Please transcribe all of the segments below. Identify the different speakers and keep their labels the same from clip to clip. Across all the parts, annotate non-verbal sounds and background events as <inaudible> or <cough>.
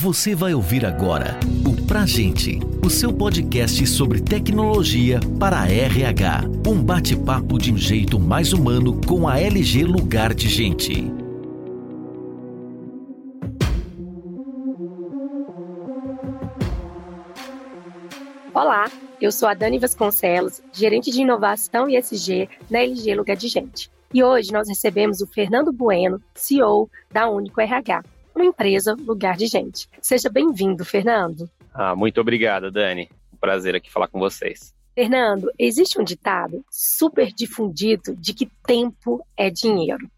Speaker 1: Você vai ouvir agora o Pra Gente, o seu podcast sobre tecnologia para RH. Um bate-papo de um jeito mais humano com a LG Lugar de Gente.
Speaker 2: Olá, eu sou a Dani Vasconcelos, gerente de inovação e SG na LG Lugar de Gente. E hoje nós recebemos o Fernando Bueno, CEO da Único RH, uma empresa lugar de gente. Seja bem-vindo, Fernando.
Speaker 3: Ah, muito obrigado, Dani. Um prazer aqui falar com vocês.
Speaker 2: Fernando, existe um ditado super difundido de que tempo é dinheiro.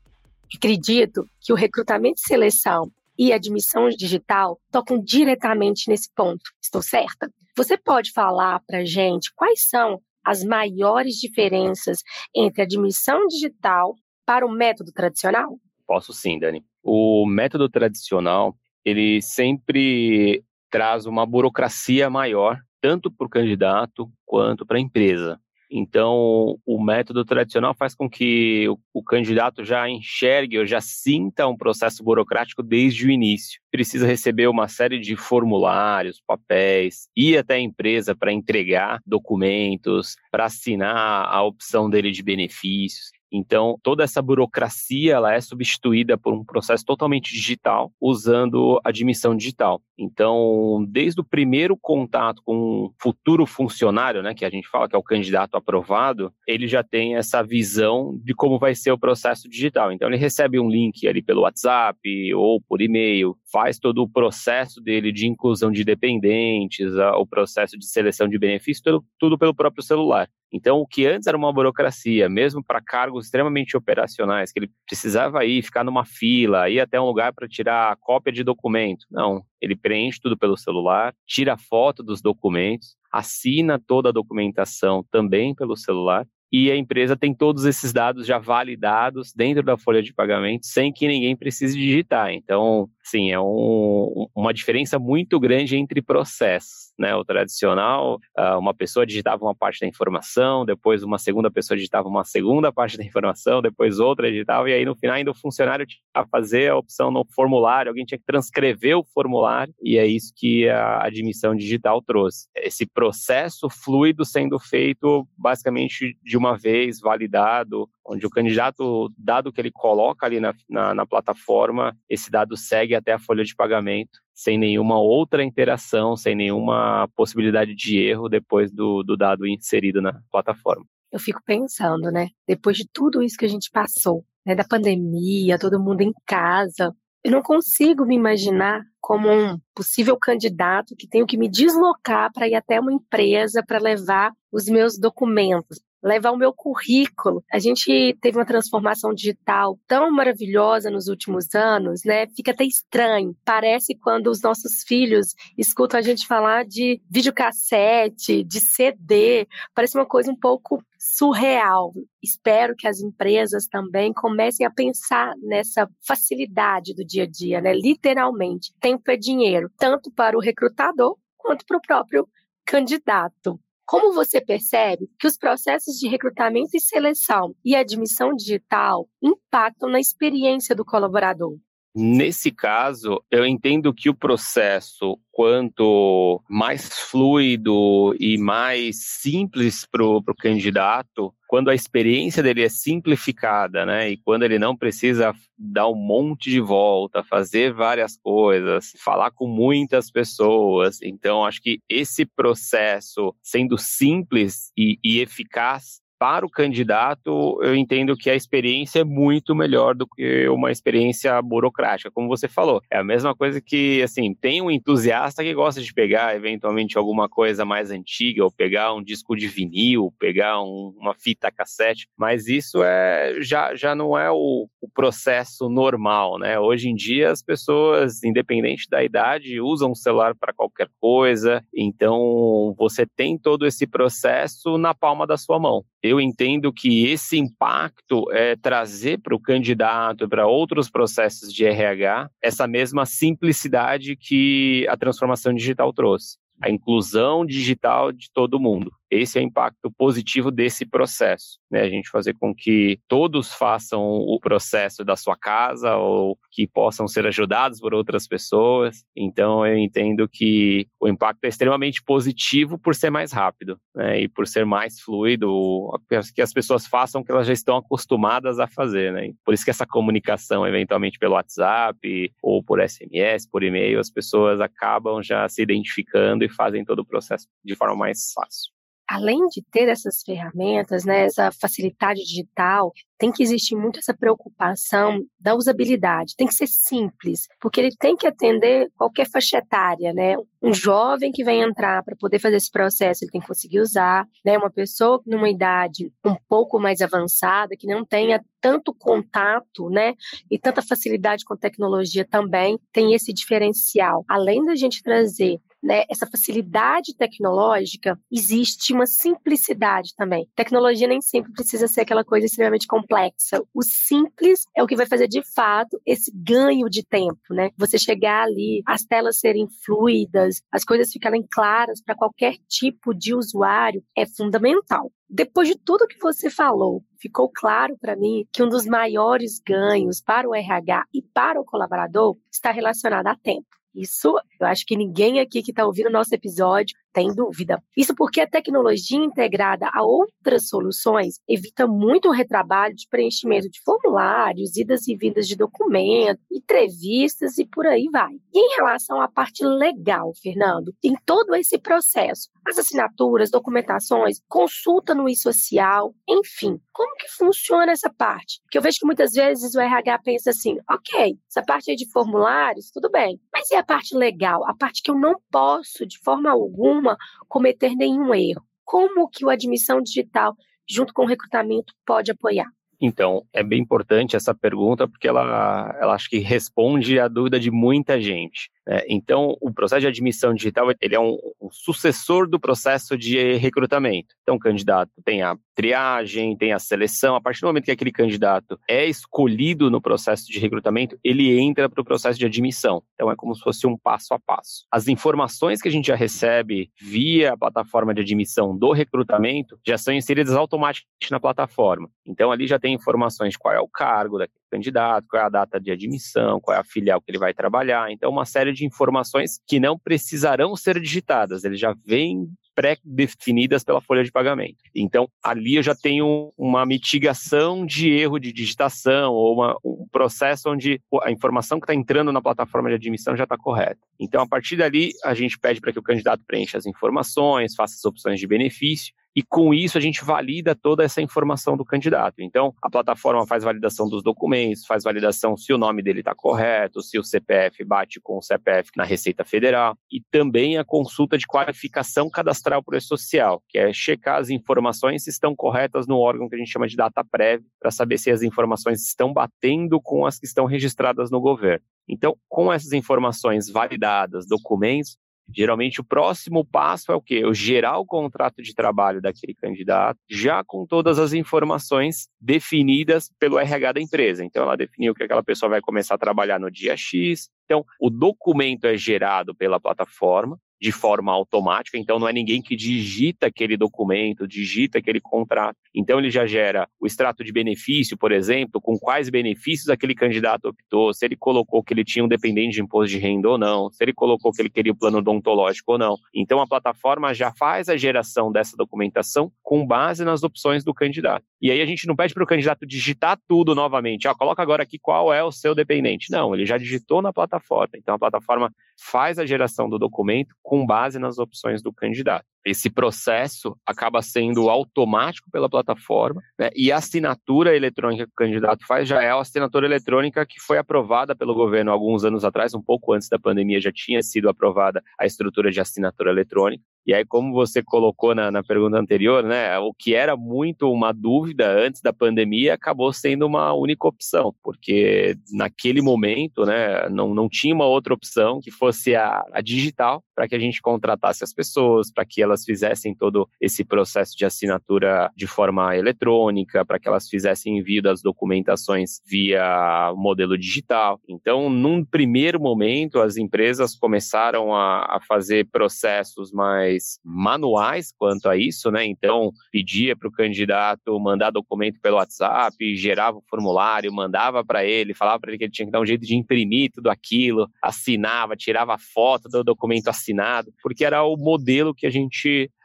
Speaker 2: Acredito que o recrutamento e seleção e admissão digital tocam diretamente nesse ponto. Estou certa? Você pode falar para gente quais são as maiores diferenças entre admissão digital para o método tradicional?
Speaker 3: Posso sim, Dani. O método tradicional, ele sempre traz uma burocracia maior, tanto para o candidato quanto para a empresa. Então, o método tradicional faz com que o, o, candidato já enxergue ou já sinta um processo burocrático desde o início. Precisa receber uma série de formulários, papéis, ir até a empresa para entregar documentos, para assinar a opção dele de benefícios. Então, toda essa burocracia ela é substituída por um processo totalmente digital, usando admissão digital. Então, desde o primeiro contato com um futuro funcionário, né, que a gente fala que é o candidato aprovado, ele já tem essa visão de como vai ser o processo digital. Então, ele recebe um link ali pelo WhatsApp ou por e-mail, faz todo o processo dele de inclusão de dependentes, o processo de seleção de benefícios, tudo, pelo próprio celular. Então, o que antes era uma burocracia, mesmo para cargos extremamente operacionais, que ele precisava ir, ficar numa fila, ir até um lugar para tirar cópia de documento. Não, ele preenche tudo pelo celular, tira foto dos documentos, assina toda a documentação também pelo celular e a empresa tem todos esses dados já validados dentro da folha de pagamento sem que ninguém precise digitar. Então, sim, é um, uma diferença muito grande entre processos né? O tradicional, ah, uma pessoa digitava uma parte da informação, depois uma segunda pessoa digitava uma segunda parte da informação, depois outra digitava, e aí no final ainda o funcionário tinha que fazer a opção no formulário, alguém tinha que transcrever o formulário, e é isso que a admissão digital trouxe. Esse processo fluido sendo feito basicamente de uma vez, validado, onde o candidato, dado que ele coloca ali na, na, na plataforma, esse dado segue até a folha de pagamento sem nenhuma outra interação, sem nenhuma possibilidade de erro depois do, do dado inserido na plataforma.
Speaker 2: Eu fico pensando, né? Depois de tudo isso que a gente passou, né, da pandemia, todo mundo em casa, eu não consigo me imaginar como um possível candidato que tenho que me deslocar para ir até uma empresa para levar os meus documentos levar o meu currículo. A gente teve uma transformação digital tão maravilhosa nos últimos anos, né? Fica até estranho. Parece quando os nossos filhos escutam a gente falar de videocassete, de CD, parece uma coisa um pouco surreal. Espero que as empresas também comecem a pensar nessa facilidade do dia a dia, né? Literalmente, tempo é dinheiro, tanto para o recrutador quanto para o próprio candidato. Como você percebe que os processos de recrutamento e seleção e admissão digital impactam na experiência do colaborador?
Speaker 3: Nesse caso, eu entendo que o processo, quanto mais fluido e mais simples para o candidato, quando a experiência dele é simplificada, né, e quando ele não precisa dar um monte de volta, fazer várias coisas, falar com muitas pessoas, então acho que esse processo sendo simples e, e eficaz para o candidato, eu entendo que a experiência é muito melhor do que uma experiência burocrática, como você falou. É a mesma coisa que, assim, tem um entusiasta que gosta de pegar, eventualmente, alguma coisa mais antiga, ou pegar um disco de vinil, pegar um, uma fita cassete, mas isso é já, já não é o, o processo normal, né? Hoje em dia, as pessoas, independente da idade, usam o celular para qualquer coisa, então você tem todo esse processo na palma da sua mão eu entendo que esse impacto é trazer para o candidato, para outros processos de RH, essa mesma simplicidade que a transformação digital trouxe. A inclusão digital de todo mundo. Esse é o impacto positivo desse processo, né? A gente fazer com que todos façam o processo da sua casa ou que possam ser ajudados por outras pessoas. Então, eu entendo que o impacto é extremamente positivo por ser mais rápido, né? E por ser mais fluido, que as pessoas façam o que elas já estão acostumadas a fazer, né? Por isso que essa comunicação, eventualmente pelo WhatsApp ou por SMS, por e-mail, as pessoas acabam já se identificando e fazem todo o processo de forma mais fácil
Speaker 2: além de ter essas ferramentas, né, essa facilidade digital, tem que existir muito essa preocupação da usabilidade. Tem que ser simples, porque ele tem que atender qualquer faixa etária, né? Um jovem que vem entrar para poder fazer esse processo, ele tem que conseguir usar, né? Uma pessoa numa idade um pouco mais avançada, que não tenha tanto contato, né? E tanta facilidade com tecnologia também, tem esse diferencial. Além da gente trazer né, essa facilidade tecnológica, existe uma simplicidade também. Tecnologia nem sempre precisa ser aquela coisa extremamente complexa. O simples é o que vai fazer de fato esse ganho de tempo, né? Você chegar ali, as telas serem fluidas, as coisas ficarem claras para qualquer tipo de usuário é fundamental. Depois de tudo que você falou, ficou claro para mim que um dos maiores ganhos para o RH e para o colaborador está relacionado a tempo. Isso eu acho que ninguém aqui que está ouvindo o nosso episódio tem dúvida. Isso porque a tecnologia integrada a outras soluções evita muito o retrabalho de preenchimento de formulários, idas e vindas de documentos, entrevistas e por aí vai. E em relação à parte legal, Fernando, em todo esse processo, as assinaturas, documentações, consulta no e-social, enfim, como que funciona essa parte? Porque eu vejo que muitas vezes o RH pensa assim, ok, essa parte aí de formulários, tudo bem, mas e a parte legal, a parte que eu não posso, de forma alguma, nenhuma cometer nenhum erro. Como que o admissão digital, junto com o recrutamento, pode apoiar?
Speaker 3: Então, é bem importante essa pergunta, porque ela, ela acho que responde à dúvida de muita gente. É, então, o processo de admissão digital ele é um, um, sucessor do processo de recrutamento. Então, o candidato tem a triagem, tem a seleção. A partir do momento que aquele candidato é escolhido no processo de recrutamento, ele entra para o processo de admissão. Então, é como se fosse um passo a passo. As informações que a gente já recebe via a plataforma de admissão do recrutamento já são inseridas automaticamente na plataforma. Então, ali já tem informações de qual é o cargo daquele candidato, qual é a data de admissão, qual é a filial que ele vai trabalhar. Então, uma série de informações que não precisarão ser digitadas, ele já vem pré-definidas pela folha de pagamento. Então, ali eu já tenho uma mitigação de erro de digitação ou uma, um processo onde a informação que está entrando na plataforma de admissão já está correta. Então, a partir dali, a gente pede para que o candidato preencha as informações, faça as opções de benefício e com isso a gente valida toda essa informação do candidato. Então, a plataforma faz validação dos documentos, faz validação se o nome dele está correto, se o CPF bate com o CPF na Receita Federal, e também a consulta de qualificação cadastral por social, que é checar as informações se estão corretas no órgão que a gente chama de data prévia, para saber se as informações estão batendo com as que estão registradas no governo. Então, com essas informações validadas, documentos, Geralmente o próximo passo é o quê? Eu gerar o contrato de trabalho daquele candidato, já com todas as informações definidas pelo RH da empresa. Então ela definiu que aquela pessoa vai começar a trabalhar no dia X. Então o documento é gerado pela plataforma, de forma automática, então não é ninguém que digita aquele documento, digita aquele contrato. Então ele já gera o extrato de benefício, por exemplo, com quais benefícios aquele candidato optou, se ele colocou que ele tinha um dependente de imposto de renda ou não, se ele colocou que ele queria o plano odontológico ou não. Então a plataforma já faz a geração dessa documentação com base nas opções do candidato. E aí a gente não pede para o candidato digitar tudo novamente. Ah, coloca agora aqui qual é o seu dependente. Não, ele já digitou na plataforma. Então a plataforma faz a geração do documento com base nas opções do candidato. Esse processo acaba sendo automático pela plataforma né? e a assinatura eletrônica que o candidato faz já é a assinatura eletrônica que foi aprovada pelo governo alguns anos atrás, um pouco antes da pandemia já tinha sido aprovada a estrutura de assinatura eletrônica. E aí, como você colocou na, na, pergunta anterior, né, o que era muito uma dúvida antes da pandemia acabou sendo uma única opção, porque naquele momento, né, não, não tinha uma outra opção que fosse a, a digital para que a gente contratasse as pessoas, para que elas fizessem todo esse processo de assinatura de forma eletrônica, para que elas fizessem envio das documentações via modelo digital. Então, num primeiro momento, as empresas começaram a, a fazer processos mais manuais quanto a isso, né? Então, pedia para o candidato mandar documento pelo WhatsApp, gerava o formulário, mandava para ele, falava para ele que ele tinha que dar um jeito de imprimir tudo aquilo, assinava, tirava foto do documento assinado, porque era o modelo que a gente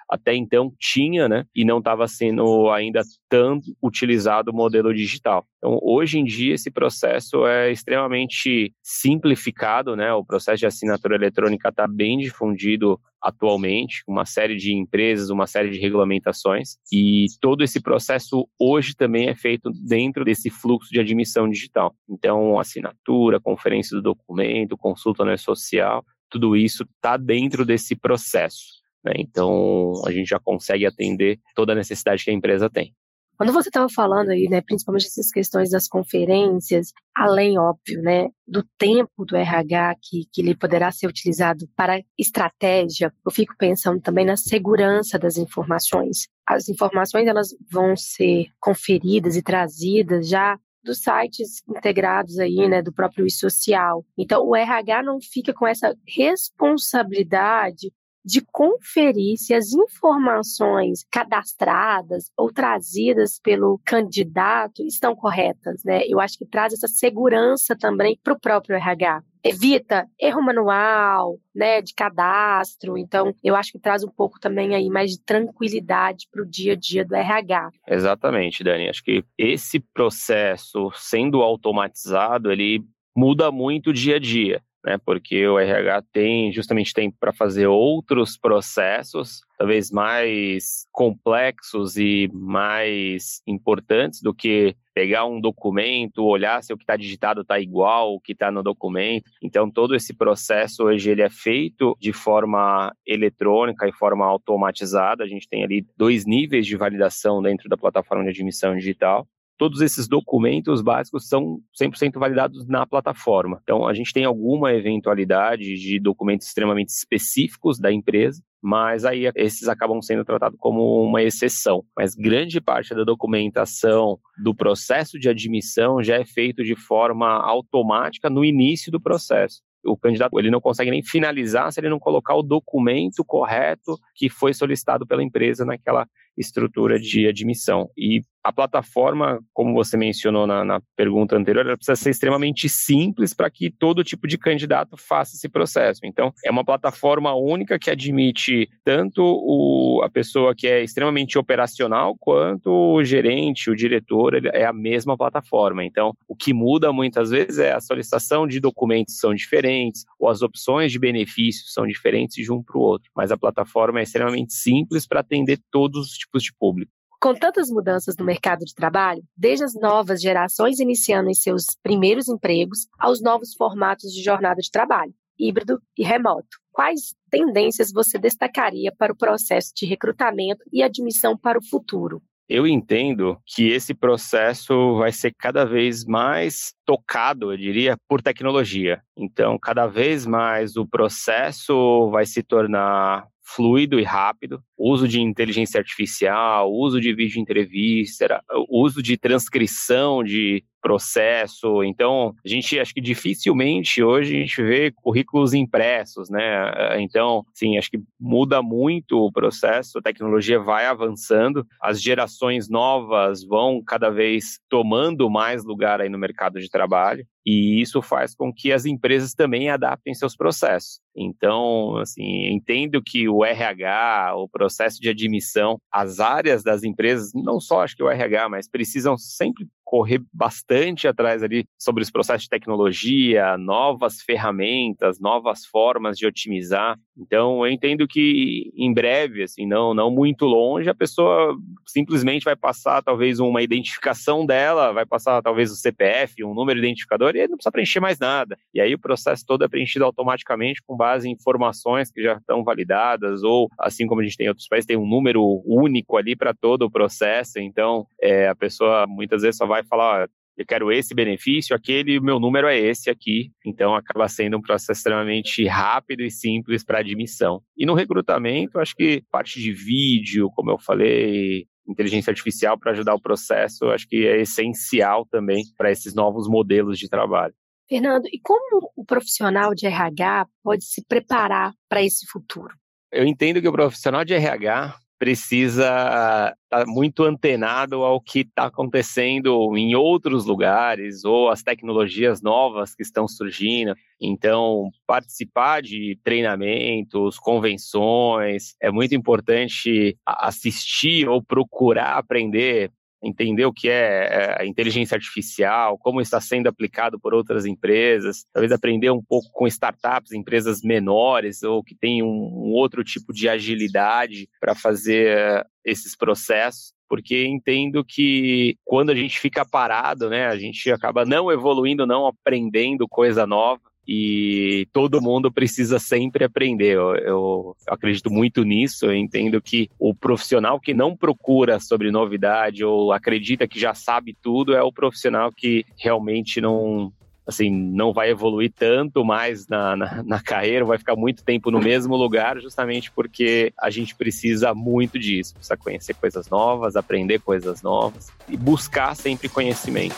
Speaker 3: até então tinha, né, e não estava sendo ainda tão utilizado o modelo digital. Então, hoje em dia, esse processo é extremamente simplificado, né, o processo de assinatura eletrônica está bem difundido atualmente, uma série de empresas, uma série de regulamentações, e todo esse processo hoje também é feito dentro desse fluxo de admissão digital. Então, assinatura, conferência do documento, consulta no social, tudo isso está dentro desse processo. Né? Então, a gente já consegue atender toda a necessidade que a empresa tem.
Speaker 2: Quando você estava falando aí, né, principalmente essas questões das conferências, além, óbvio, né, do tempo do RH que, que ele poderá ser utilizado para estratégia, eu fico pensando também na segurança das informações. As informações elas vão ser conferidas e trazidas já dos sites integrados aí, né, do próprio e-social. Então, o RH não fica com essa responsabilidade de conferir se as informações cadastradas ou trazidas pelo candidato estão corretas, né? Eu acho que traz essa segurança também para o próprio RH. Evita erro manual, né, de cadastro. Então, eu acho que traz um pouco também aí mais de tranquilidade para o dia a dia do RH.
Speaker 3: Exatamente, Dani. Acho que esse processo sendo automatizado, ele muda muito o dia a dia né? Porque o RH tem justamente tem para fazer outros processos, talvez mais complexos e mais importantes do que pegar um documento, olhar se o que está digitado está igual o que está no documento. Então, todo esse processo hoje ele é feito de forma eletrônica e forma automatizada. A gente tem ali dois níveis de validação dentro da plataforma de admissão digital todos esses documentos básicos são 100% validados na plataforma. Então, a gente tem alguma eventualidade de documentos extremamente específicos da empresa, mas aí esses acabam sendo tratados como uma exceção. Mas grande parte da documentação do processo de admissão já é feito de forma automática no início do processo o candidato ele não consegue nem finalizar se ele não colocar o documento correto que foi solicitado pela empresa naquela estrutura de admissão. E a plataforma, como você mencionou na, na pergunta anterior, ela precisa ser extremamente simples para que todo tipo de candidato faça esse processo. Então, é uma plataforma única que admite tanto o, a pessoa que é extremamente operacional, quanto o gerente, o diretor, é a mesma plataforma. Então, o que muda muitas vezes é a solicitação de documentos são diferentes, ou as opções de benefícios são diferentes de um para o outro. Mas a plataforma é extremamente simples para atender todos os tipos de público.
Speaker 2: Com tantas mudanças no mercado de trabalho, desde as novas gerações iniciando em seus primeiros empregos, aos novos formatos de jornada de trabalho, híbrido e remoto, quais tendências você destacaria para o processo de recrutamento e admissão para o futuro?
Speaker 3: Eu entendo que esse processo vai ser cada vez mais tocado, eu diria, por tecnologia. Então, cada vez mais o processo vai se tornar fluido e rápido, uso de inteligência artificial, uso de vídeo entrevista, uso de transcrição de processo. Então, a gente acho que dificilmente hoje a gente vê currículos impressos, né? Então, sim, acho que muda muito o processo, a tecnologia vai avançando, as gerações novas vão cada vez tomando mais lugar aí no mercado de trabalho. E isso faz com que as empresas também adaptem seus processos. Então, assim, entendo que o RH, o processo de admissão, as áreas das empresas, não só acho que o RH, mas precisam sempre correr bastante atrás ali sobre os processos de tecnologia, novas ferramentas, novas formas de otimizar. Então, eu entendo que em breve, assim, não, não muito longe, a pessoa simplesmente vai passar talvez uma identificação dela, vai passar talvez o CPF, um número identificador, e aí não precisa preencher mais nada. E aí o processo todo é preenchido automaticamente com base em informações que já estão validadas, ou assim como a gente tem em outros países, tem um número único ali para todo o processo. Então, é, a pessoa muitas vezes só vai falar, eu quero esse benefício, aquele, o meu número é esse aqui. Então acaba sendo um processo extremamente rápido e simples para admissão. E no recrutamento, acho que parte de vídeo, como eu falei, inteligência artificial para ajudar o processo, acho que é essencial também para esses novos modelos de trabalho.
Speaker 2: Fernando, e como o profissional de RH pode se preparar para esse futuro?
Speaker 3: Eu entendo que o profissional de RH precisa estar tá muito antenado ao que está acontecendo em outros lugares ou as tecnologias novas que estão surgindo. Então, participar de treinamentos, convenções, é muito importante assistir ou procurar aprender entender o que é, é a inteligência artificial, como está sendo aplicado por outras empresas, talvez aprender um pouco com startups, empresas menores ou que têm um, um outro tipo de agilidade para fazer esses processos porque entendo que quando a gente fica parado, né, a gente acaba não evoluindo, não aprendendo coisa nova e todo mundo precisa sempre aprender. Eu, eu, acredito muito nisso. Eu entendo que o profissional que não procura sobre novidade ou acredita que já sabe tudo é o profissional que realmente não assim não vai evoluir tanto mais na, na, na carreira, vai ficar muito tempo no mesmo lugar, justamente porque a gente precisa muito disso, precisa conhecer coisas novas, aprender coisas novas e buscar sempre conhecimento.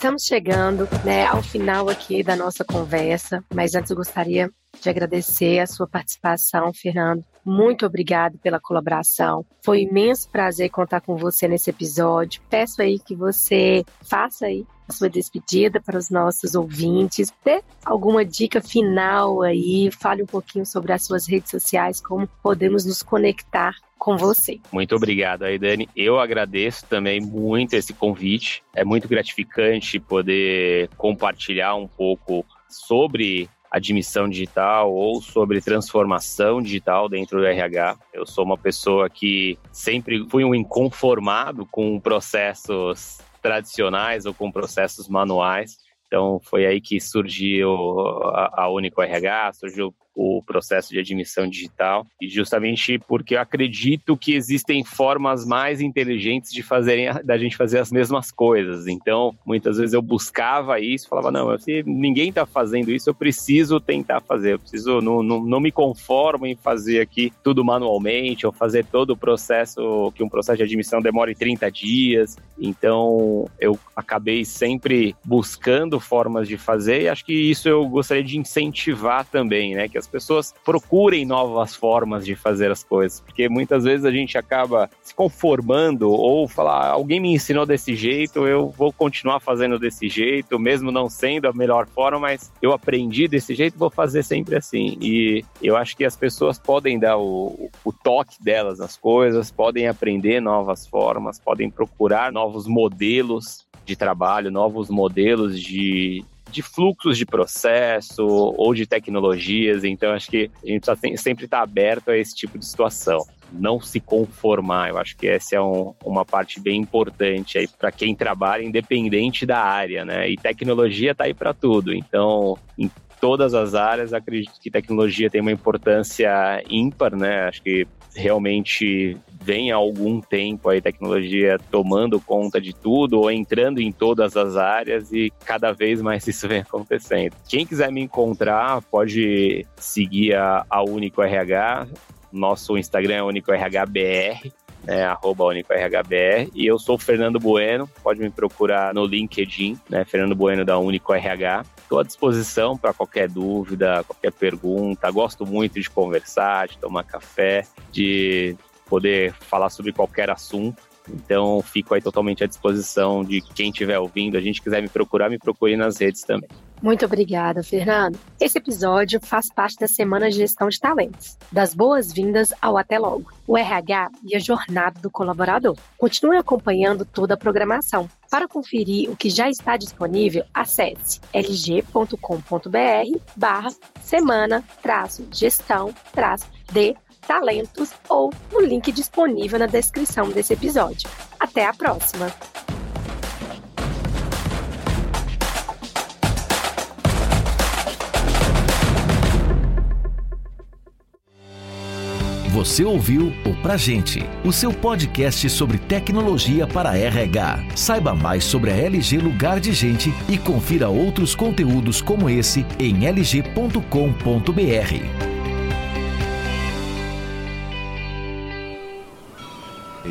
Speaker 2: Estamos chegando né, ao final aqui da nossa conversa, mas antes eu gostaria de agradecer a sua participação, Fernando. Muito obrigado pela colaboração. Foi um imenso prazer contar com você nesse episódio. Peço aí que você faça aí a sua despedida para os nossos ouvintes, dê alguma dica final aí, fale um pouquinho sobre as suas redes sociais, como podemos nos conectar com você.
Speaker 3: Muito obrigado aí, Dani. Eu agradeço também muito esse convite. É muito gratificante poder compartilhar um pouco sobre admissão digital ou sobre transformação digital dentro do RH. Eu sou uma pessoa que sempre fui um inconformado com processos tradicionais ou com processos manuais. Então foi aí que surgiu a, Único RH, surgiu o processo de admissão digital e justamente porque eu acredito que existem formas mais inteligentes de fazerem da gente fazer as mesmas coisas. Então, muitas vezes eu buscava isso, falava não, se ninguém está fazendo isso, eu preciso tentar fazer, eu preciso não, não, não me conformo em fazer aqui tudo manualmente ou fazer todo o processo que um processo de admissão demore 30 dias. Então, eu acabei sempre buscando formas de fazer e acho que isso eu gostaria de incentivar também, né, que as pessoas procurem novas formas de fazer as coisas, porque muitas vezes a gente acaba se conformando ou falar, alguém me ensinou desse jeito, eu vou continuar fazendo desse jeito, mesmo não sendo a melhor forma, mas eu aprendi desse jeito, vou fazer sempre assim. E eu acho que as pessoas podem dar o, o toque delas nas coisas, podem aprender novas formas, podem procurar novos modelos de trabalho, novos modelos de, de fluxos de processo ou de tecnologias. Então, acho que a gente precisa sempre estar aberto a esse tipo de situação. Não se conformar, eu acho que essa é um, uma parte bem importante aí para quem trabalha, independente da área, né? E tecnologia está aí para tudo. Então, todas as áreas, acredito que tecnologia tem uma importância ímpar, né? Acho que realmente vem há algum tempo aí tecnologia tomando conta de tudo ou entrando em todas as áreas e cada vez mais <laughs> isso vem acontecendo. Quem quiser me encontrar pode seguir a, a Único RH, nosso Instagram é UnicoRHBR, né, arroba UnicoRHBR, e eu sou o Fernando Bueno, pode me procurar no LinkedIn, né, Fernando Bueno da UnicoRH. Estou à disposição para qualquer dúvida, qualquer pergunta. Gosto muito de conversar, de tomar café, de poder falar sobre qualquer assunto. Então, fico aí totalmente à disposição de quem estiver ouvindo. A gente quiser me procurar, me procure nas redes também.
Speaker 2: Muito obrigada, Fernando. Esse episódio faz parte da Semana de Gestão de Talentos. Das boas-vindas ao Até Logo, o RH e a jornada do colaborador. Continue acompanhando toda a programação. Para conferir o que já está disponível, acesse lg.com.br barra semana Talentos ou no link disponível na descrição desse episódio. Até a próxima!
Speaker 1: Você ouviu o Pra Gente, o seu podcast sobre tecnologia para RH. Saiba mais sobre a LG Lugar de Gente e confira outros conteúdos como esse em lg.com.br.